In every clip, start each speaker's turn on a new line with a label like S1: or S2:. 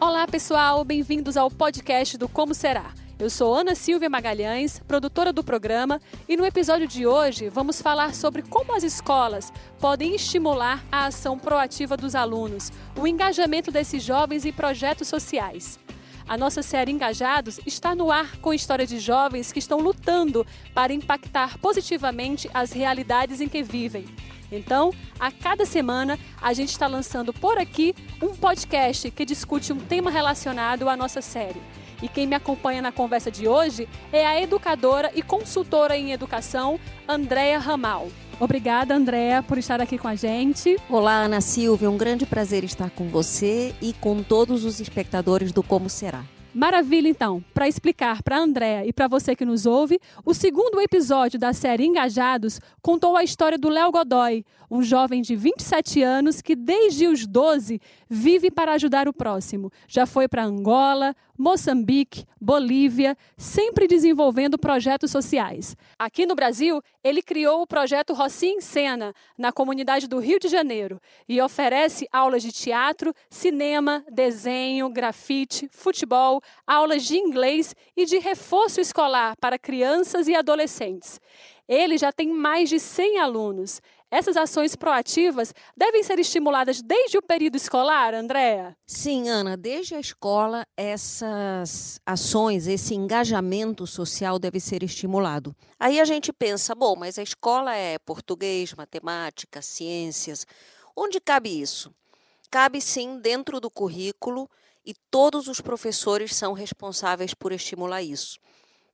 S1: Olá, pessoal, bem-vindos ao podcast do Como Será. Eu sou Ana Silvia Magalhães, produtora do programa, e no episódio de hoje vamos falar sobre como as escolas podem estimular a ação proativa dos alunos, o engajamento desses jovens em projetos sociais. A nossa série Engajados está no ar com história de jovens que estão lutando para impactar positivamente as realidades em que vivem. Então, a cada semana, a gente está lançando por aqui um podcast que discute um tema relacionado à nossa série. E quem me acompanha na conversa de hoje é a educadora e consultora em educação, Andréa Ramal. Obrigada, Andréa, por estar aqui com a gente.
S2: Olá, Ana Silvia, um grande prazer estar com você e com todos os espectadores do Como Será.
S1: Maravilha, então. Para explicar para a Andréa e para você que nos ouve, o segundo episódio da série Engajados contou a história do Léo Godoy, um jovem de 27 anos que, desde os 12, vive para ajudar o próximo. Já foi para Angola, Moçambique, Bolívia, sempre desenvolvendo projetos sociais. Aqui no Brasil, ele criou o projeto Rocinha em Cena, na comunidade do Rio de Janeiro, e oferece aulas de teatro, cinema, desenho, grafite, futebol, aulas de inglês e de reforço escolar para crianças e adolescentes. Ele já tem mais de 100 alunos. Essas ações proativas devem ser estimuladas desde o período escolar, Andréa?
S2: Sim, Ana, desde a escola essas ações, esse engajamento social deve ser estimulado. Aí a gente pensa, bom, mas a escola é português, matemática, ciências. Onde cabe isso? Cabe sim dentro do currículo e todos os professores são responsáveis por estimular isso.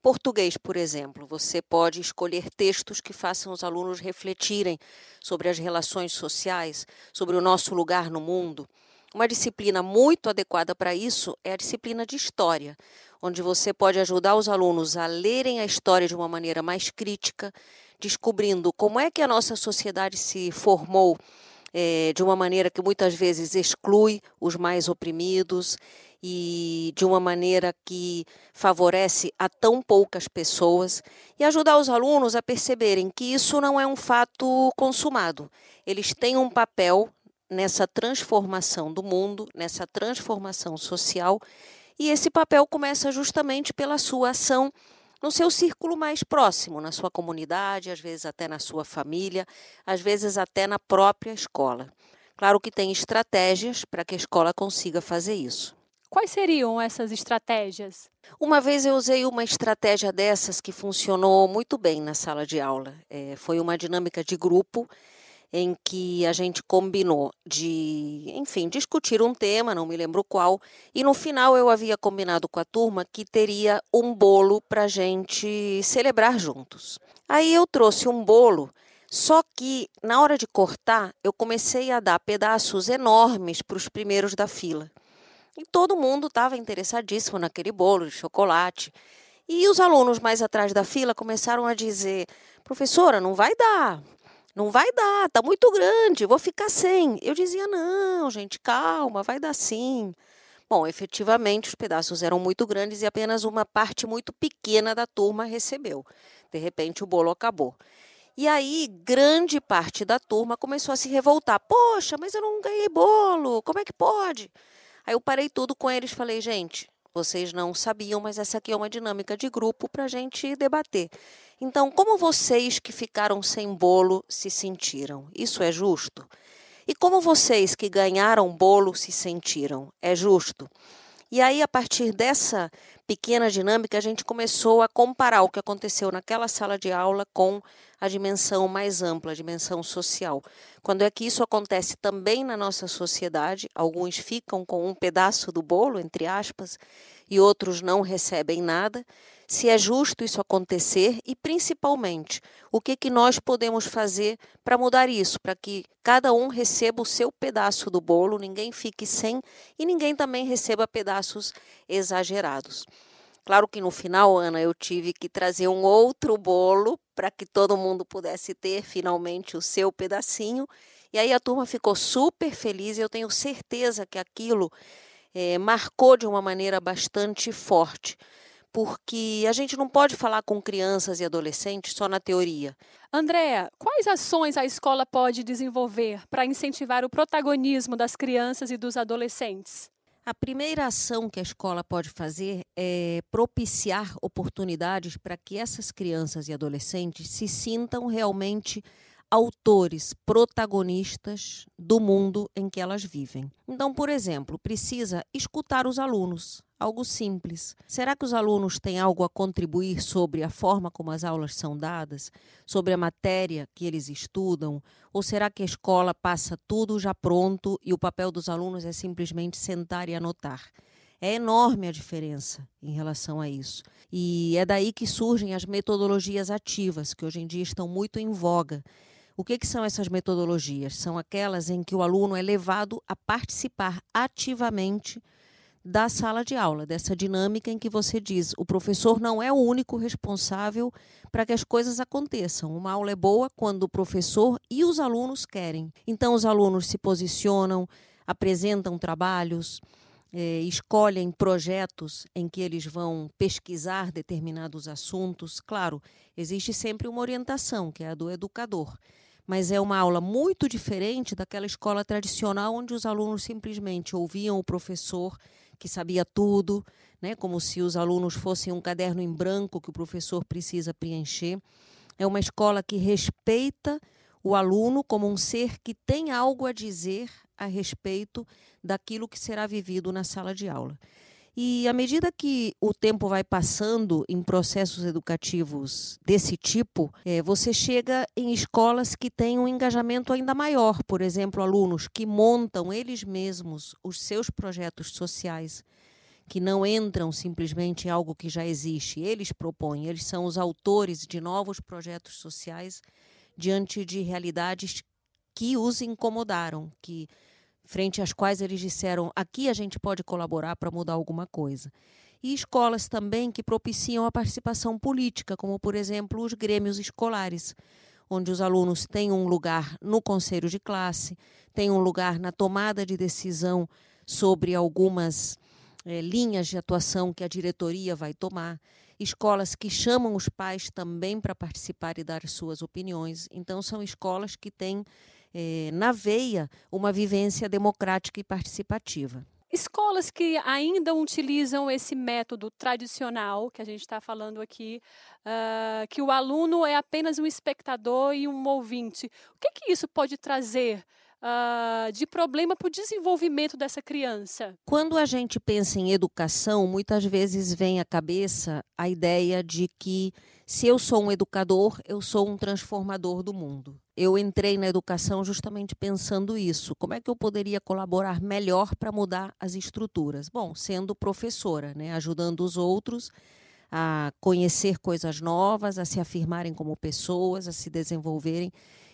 S2: Português, por exemplo, você pode escolher textos que façam os alunos refletirem sobre as relações sociais, sobre o nosso lugar no mundo. Uma disciplina muito adequada para isso é a disciplina de história, onde você pode ajudar os alunos a lerem a história de uma maneira mais crítica, descobrindo como é que a nossa sociedade se formou é, de uma maneira que muitas vezes exclui os mais oprimidos e de uma maneira que favorece a tão poucas pessoas e ajudar os alunos a perceberem que isso não é um fato consumado. Eles têm um papel nessa transformação do mundo, nessa transformação social, e esse papel começa justamente pela sua ação no seu círculo mais próximo, na sua comunidade, às vezes até na sua família, às vezes até na própria escola. Claro que tem estratégias para que a escola consiga fazer isso.
S1: Quais seriam essas estratégias?
S2: Uma vez eu usei uma estratégia dessas que funcionou muito bem na sala de aula. É, foi uma dinâmica de grupo em que a gente combinou de, enfim, discutir um tema, não me lembro qual, e no final eu havia combinado com a turma que teria um bolo para a gente celebrar juntos. Aí eu trouxe um bolo, só que na hora de cortar eu comecei a dar pedaços enormes para os primeiros da fila. E todo mundo estava interessadíssimo naquele bolo de chocolate. E os alunos mais atrás da fila começaram a dizer: professora, não vai dar, não vai dar, tá muito grande, vou ficar sem. Eu dizia: não, gente, calma, vai dar sim. Bom, efetivamente os pedaços eram muito grandes e apenas uma parte muito pequena da turma recebeu. De repente o bolo acabou. E aí, grande parte da turma começou a se revoltar. Poxa, mas eu não ganhei bolo, como é que pode? Aí eu parei tudo com eles falei, gente, vocês não sabiam, mas essa aqui é uma dinâmica de grupo para a gente debater. Então, como vocês que ficaram sem bolo se sentiram? Isso é justo? E como vocês que ganharam bolo se sentiram? É justo? E aí, a partir dessa pequena dinâmica, a gente começou a comparar o que aconteceu naquela sala de aula com a dimensão mais ampla, a dimensão social. Quando é que isso acontece também na nossa sociedade, alguns ficam com um pedaço do bolo, entre aspas, e outros não recebem nada. Se é justo isso acontecer e, principalmente, o que, que nós podemos fazer para mudar isso, para que cada um receba o seu pedaço do bolo, ninguém fique sem e ninguém também receba pedaços exagerados. Claro que no final, Ana, eu tive que trazer um outro bolo para que todo mundo pudesse ter finalmente o seu pedacinho. E aí a turma ficou super feliz e eu tenho certeza que aquilo é, marcou de uma maneira bastante forte. porque a gente não pode falar com crianças e adolescentes só na teoria.
S1: Andréa, quais ações a escola pode desenvolver para incentivar o protagonismo das crianças e dos adolescentes?
S2: A primeira ação que a escola pode fazer é propiciar oportunidades para que essas crianças e adolescentes se sintam realmente autores, protagonistas do mundo em que elas vivem. Então, por exemplo, precisa escutar os alunos, algo simples. Será que os alunos têm algo a contribuir sobre a forma como as aulas são dadas, sobre a matéria que eles estudam? Ou será que a escola passa tudo já pronto e o papel dos alunos é simplesmente sentar e anotar? É enorme a diferença em relação a isso. E é daí que surgem as metodologias ativas, que hoje em dia estão muito em voga o que, que, são essas metodologias? São aquelas em que o aluno é levado a participar ativamente da sala de aula, dessa dinâmica em que você diz: o professor não é o único responsável para que as coisas aconteçam. Uma aula é boa quando o professor e os alunos querem. Então, os alunos se posicionam, apresentam trabalhos. Eh, escolhem projetos em que eles vão pesquisar determinados assuntos. Claro, existe sempre uma orientação, que é a do educador mas é uma aula muito diferente daquela escola tradicional onde os alunos simplesmente ouviam o professor que sabia tudo, né, como se os alunos fossem um caderno em branco que o professor precisa preencher. É uma escola que respeita o aluno como um ser que tem algo a dizer a respeito daquilo que será vivido na sala de aula. E à medida que o tempo vai passando em processos educativos desse tipo, é, você chega em escolas que têm um engajamento ainda maior. Por exemplo, alunos que montam eles mesmos os seus projetos sociais, que não entram simplesmente em algo que já existe. Eles propõem, eles são os autores de novos projetos sociais diante de realidades que os incomodaram, que frente às quais eles disseram: aqui a gente pode colaborar para mudar alguma coisa. E escolas também que propiciam a participação política, como, por exemplo, os grêmios escolares, onde os alunos têm um lugar no conselho de classe, têm um lugar na tomada de decisão sobre algumas é, linhas de atuação que a diretoria vai tomar. Escolas que chamam os pais também para participar e dar suas opiniões. Então, são escolas que têm é, na veia uma vivência democrática e participativa.
S1: Escolas que ainda utilizam esse método tradicional que a gente está falando aqui, uh, que o aluno é apenas um espectador e um ouvinte, o que, que isso pode trazer uh, de problema para o desenvolvimento dessa criança?
S2: Quando a gente pensa em educação, muitas vezes vem à cabeça a ideia de que se eu sou um educador, eu sou um transformador do mundo. Eu entrei na educação justamente pensando isso. Como é que eu poderia colaborar melhor para mudar as estruturas? Bom, sendo professora, né, ajudando os outros a conhecer coisas novas, a se afirmarem como pessoas, a se desenvolverem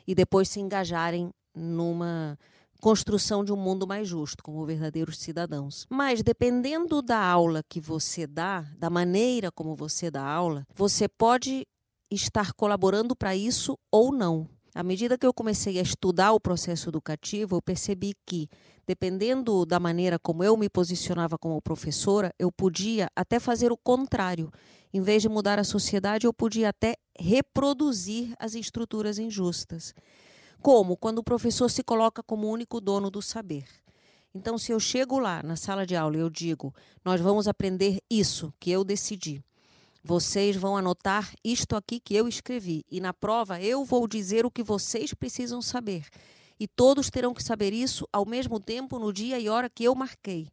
S2: e depois se engajarem numa construção de um mundo mais justo, como verdadeiros cidadãos. Mas dependendo da aula que você dá, da maneira como você dá aula, você pode estar colaborando para isso ou não. À medida que eu comecei a estudar o processo educativo, eu percebi que, dependendo da maneira como eu me posicionava como professora, eu podia até fazer o contrário. Em vez de mudar a sociedade, eu podia até reproduzir as estruturas injustas. Como? Quando o professor se coloca como único dono do saber. Então, se eu chego lá na sala de aula e eu digo, nós vamos aprender isso que eu decidi. Vocês vão anotar isto aqui que eu escrevi. E na prova eu vou dizer o que vocês precisam saber. E todos terão que saber isso ao mesmo tempo, no dia e hora que eu marquei.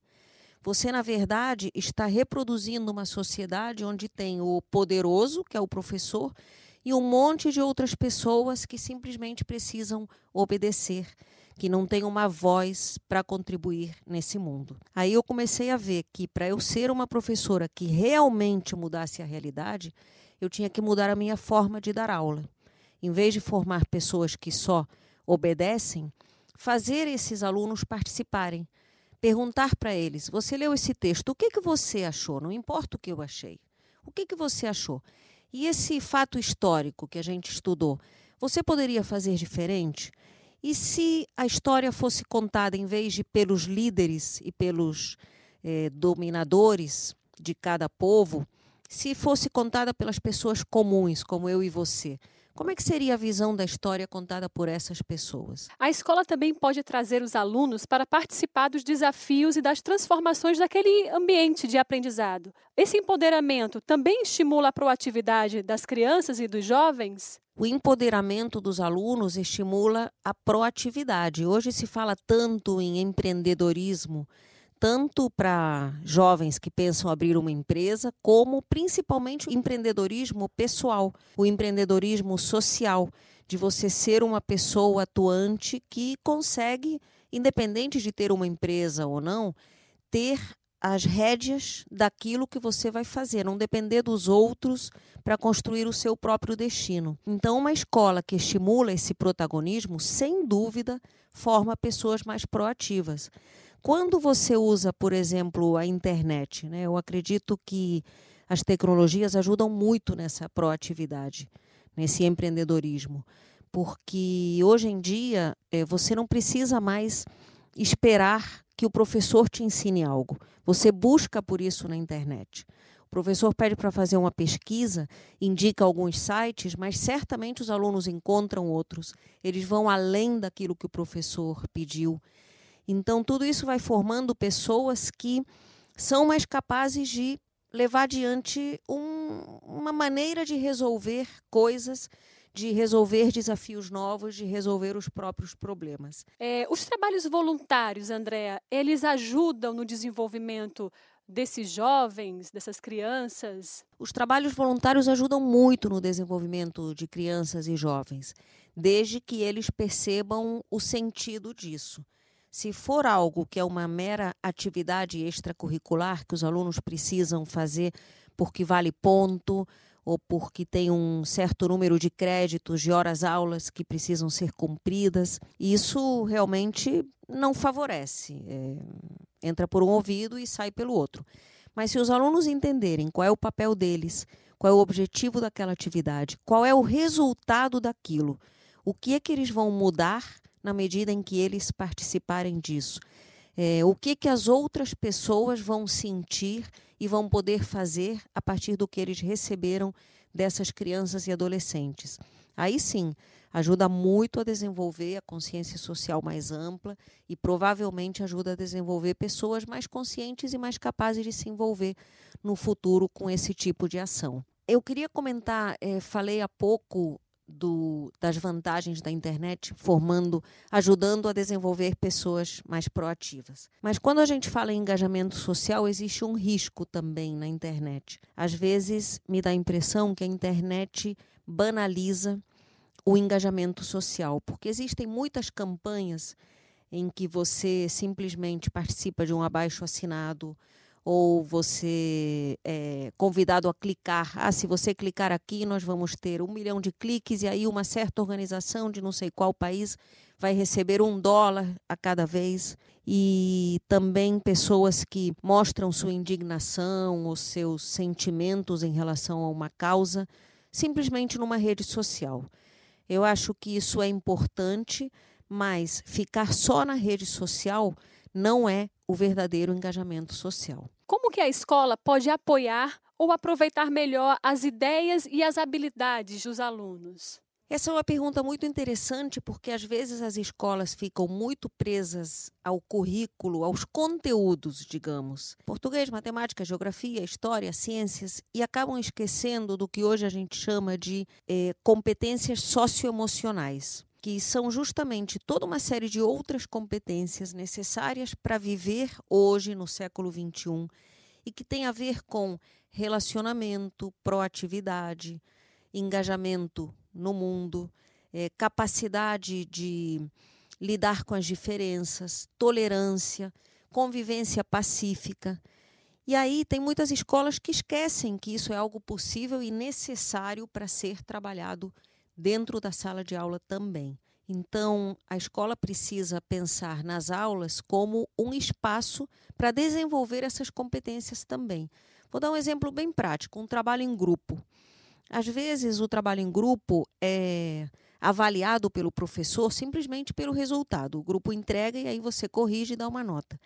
S2: Você, na verdade, está reproduzindo uma sociedade onde tem o poderoso, que é o professor, e um monte de outras pessoas que simplesmente precisam obedecer, que não têm uma voz para contribuir nesse mundo. Aí eu comecei a ver que para eu ser uma professora que realmente mudasse a realidade, eu tinha que mudar a minha forma de dar aula. Em vez de formar pessoas que só obedecem, fazer esses alunos participarem, perguntar para eles: você leu esse texto, o que, que você achou? Não importa o que eu achei. O que, que você achou? E esse fato histórico que a gente estudou, você poderia fazer diferente? E se a história fosse contada em vez de pelos líderes e pelos eh, dominadores de cada povo, se fosse contada pelas pessoas comuns, como eu e você? Como é que seria a visão da história contada por essas pessoas?
S1: A escola também pode trazer os alunos para participar dos desafios e das transformações daquele ambiente de aprendizado. Esse empoderamento também estimula a proatividade das crianças e dos jovens?
S2: O empoderamento dos alunos estimula a proatividade. Hoje se fala tanto em empreendedorismo tanto para jovens que pensam abrir uma empresa, como principalmente o empreendedorismo pessoal, o empreendedorismo social, de você ser uma pessoa atuante que consegue, independente de ter uma empresa ou não, ter as rédeas daquilo que você vai fazer, não depender dos outros para construir o seu próprio destino. Então, uma escola que estimula esse protagonismo, sem dúvida, forma pessoas mais proativas. Quando você usa, por exemplo, a internet, né, eu acredito que as tecnologias ajudam muito nessa proatividade, nesse empreendedorismo, porque hoje em dia é, você não precisa mais esperar que o professor te ensine algo. Você busca por isso na internet. O professor pede para fazer uma pesquisa, indica alguns sites, mas certamente os alunos encontram outros. Eles vão além daquilo que o professor pediu. Então, tudo isso vai formando pessoas que são mais capazes de levar adiante um, uma maneira de resolver coisas, de resolver desafios novos, de resolver os próprios problemas.
S1: É, os trabalhos voluntários, Andréa, eles ajudam no desenvolvimento desses jovens, dessas crianças?
S2: Os trabalhos voluntários ajudam muito no desenvolvimento de crianças e jovens, desde que eles percebam o sentido disso. Se for algo que é uma mera atividade extracurricular que os alunos precisam fazer porque vale ponto ou porque tem um certo número de créditos de horas-aulas que precisam ser cumpridas, isso realmente não favorece. É, entra por um ouvido e sai pelo outro. Mas se os alunos entenderem qual é o papel deles, qual é o objetivo daquela atividade, qual é o resultado daquilo, o que é que eles vão mudar na medida em que eles participarem disso. É, o que, que as outras pessoas vão sentir e vão poder fazer a partir do que eles receberam dessas crianças e adolescentes. Aí sim, ajuda muito a desenvolver a consciência social mais ampla e provavelmente ajuda a desenvolver pessoas mais conscientes e mais capazes de se envolver no futuro com esse tipo de ação. Eu queria comentar, é, falei há pouco do, das vantagens da internet, formando, ajudando a desenvolver pessoas mais proativas. Mas quando a gente fala em engajamento social, existe um risco também na internet. Às vezes me dá a impressão que a internet banaliza o engajamento social, porque existem muitas campanhas em que você simplesmente participa de um abaixo assinado ou você é convidado a clicar. Ah, se você clicar aqui, nós vamos ter um milhão de cliques, e aí uma certa organização de não sei qual país vai receber um dólar a cada vez. E também pessoas que mostram sua indignação, os seus sentimentos em relação a uma causa, simplesmente numa rede social. Eu acho que isso é importante, mas ficar só na rede social não é o verdadeiro engajamento social.
S1: Como que a escola pode apoiar ou aproveitar melhor as ideias e as habilidades dos alunos?
S2: Essa é uma pergunta muito interessante porque às vezes as escolas ficam muito presas ao currículo, aos conteúdos, digamos, português, matemática, geografia, história, ciências, e acabam esquecendo do que hoje a gente chama de eh, competências socioemocionais que são justamente toda uma série de outras competências necessárias para viver hoje no século XXI e que tem a ver com relacionamento, proatividade, engajamento no mundo, é, capacidade de lidar com as diferenças, tolerância, convivência pacífica. E aí tem muitas escolas que esquecem que isso é algo possível e necessário para ser trabalhado dentro da sala de aula também. Então, a escola precisa pensar nas aulas como um espaço para desenvolver essas competências também. Vou dar um exemplo bem prático: um trabalho em grupo. Às vezes, o trabalho em grupo é avaliado pelo professor simplesmente pelo resultado. O grupo entrega e aí você corrige e dá uma nota.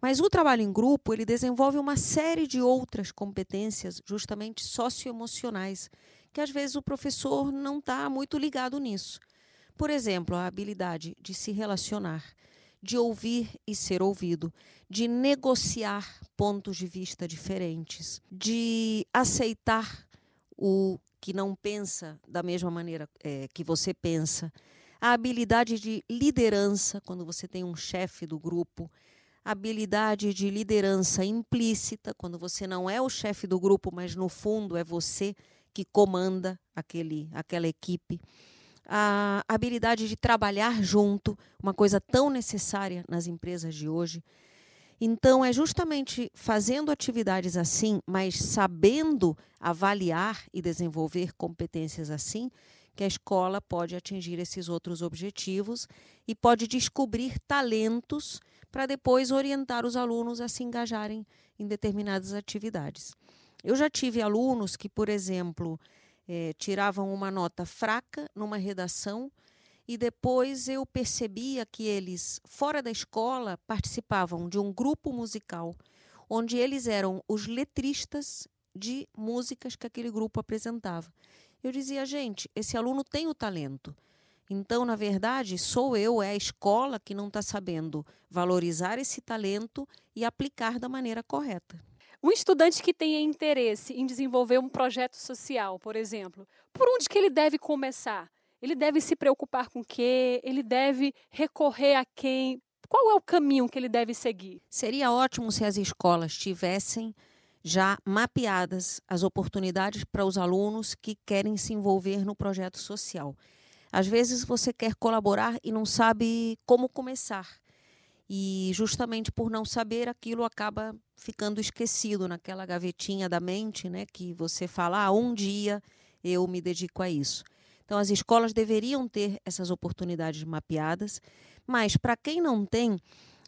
S2: Mas o trabalho em grupo, ele desenvolve uma série de outras competências, justamente socioemocionais, que às vezes o professor não está muito ligado nisso. Por exemplo, a habilidade de se relacionar, de ouvir e ser ouvido, de negociar pontos de vista diferentes, de aceitar o que não pensa da mesma maneira é, que você pensa, a habilidade de liderança, quando você tem um chefe do grupo, habilidade de liderança implícita, quando você não é o chefe do grupo, mas no fundo é você que comanda aquele, aquela equipe a habilidade de trabalhar junto, uma coisa tão necessária nas empresas de hoje. Então, é justamente fazendo atividades assim, mas sabendo avaliar e desenvolver competências assim, que a escola pode atingir esses outros objetivos e pode descobrir talentos para depois orientar os alunos a se engajarem em determinadas atividades. Eu já tive alunos que, por exemplo, é, tiravam uma nota fraca numa redação e depois eu percebia que eles, fora da escola, participavam de um grupo musical, onde eles eram os letristas de músicas que aquele grupo apresentava. Eu dizia, gente, esse aluno tem o talento. Então, na verdade, sou eu, é a escola que não está sabendo valorizar esse talento e aplicar da maneira correta.
S1: Um estudante que tenha interesse em desenvolver um projeto social, por exemplo, por onde que ele deve começar? Ele deve se preocupar com o quê? Ele deve recorrer a quem? Qual é o caminho que ele deve seguir?
S2: Seria ótimo se as escolas tivessem já mapeadas as oportunidades para os alunos que querem se envolver no projeto social. Às vezes você quer colaborar e não sabe como começar. E justamente por não saber, aquilo acaba ficando esquecido naquela gavetinha da mente, né, que você fala, ah, um dia eu me dedico a isso. Então, as escolas deveriam ter essas oportunidades mapeadas, mas para quem não tem,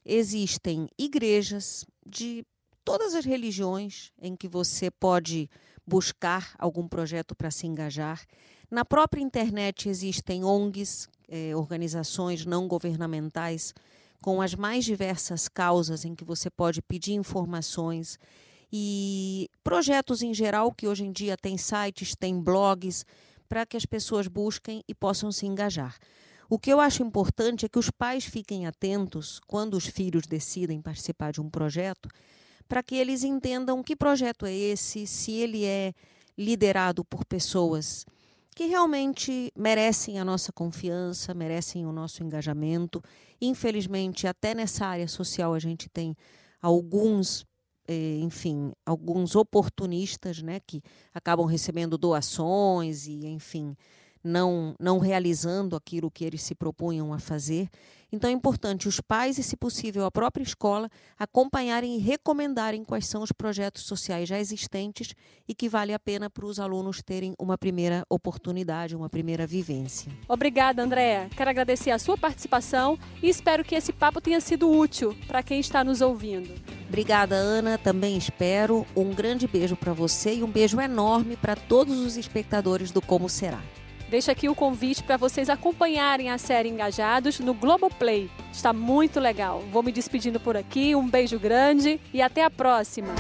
S2: existem igrejas de todas as religiões em que você pode buscar algum projeto para se engajar. Na própria internet existem ONGs, eh, organizações não governamentais, com as mais diversas causas em que você pode pedir informações e projetos em geral que hoje em dia tem sites, tem blogs para que as pessoas busquem e possam se engajar. O que eu acho importante é que os pais fiquem atentos quando os filhos decidem participar de um projeto, para que eles entendam que projeto é esse, se ele é liderado por pessoas que realmente merecem a nossa confiança, merecem o nosso engajamento. Infelizmente, até nessa área social a gente tem alguns, eh, enfim, alguns oportunistas, né, que acabam recebendo doações e, enfim, não, não realizando aquilo que eles se propunham a fazer. Então é importante os pais e, se possível, a própria escola acompanharem e recomendarem quais são os projetos sociais já existentes e que vale a pena para os alunos terem uma primeira oportunidade, uma primeira vivência.
S1: Obrigada, Andréa. Quero agradecer a sua participação e espero que esse papo tenha sido útil para quem está nos ouvindo.
S2: Obrigada, Ana. Também espero. Um grande beijo para você e um beijo enorme para todos os espectadores do Como Será.
S1: Deixo aqui o convite para vocês acompanharem a série Engajados no Globoplay. Está muito legal. Vou me despedindo por aqui. Um beijo grande e até a próxima.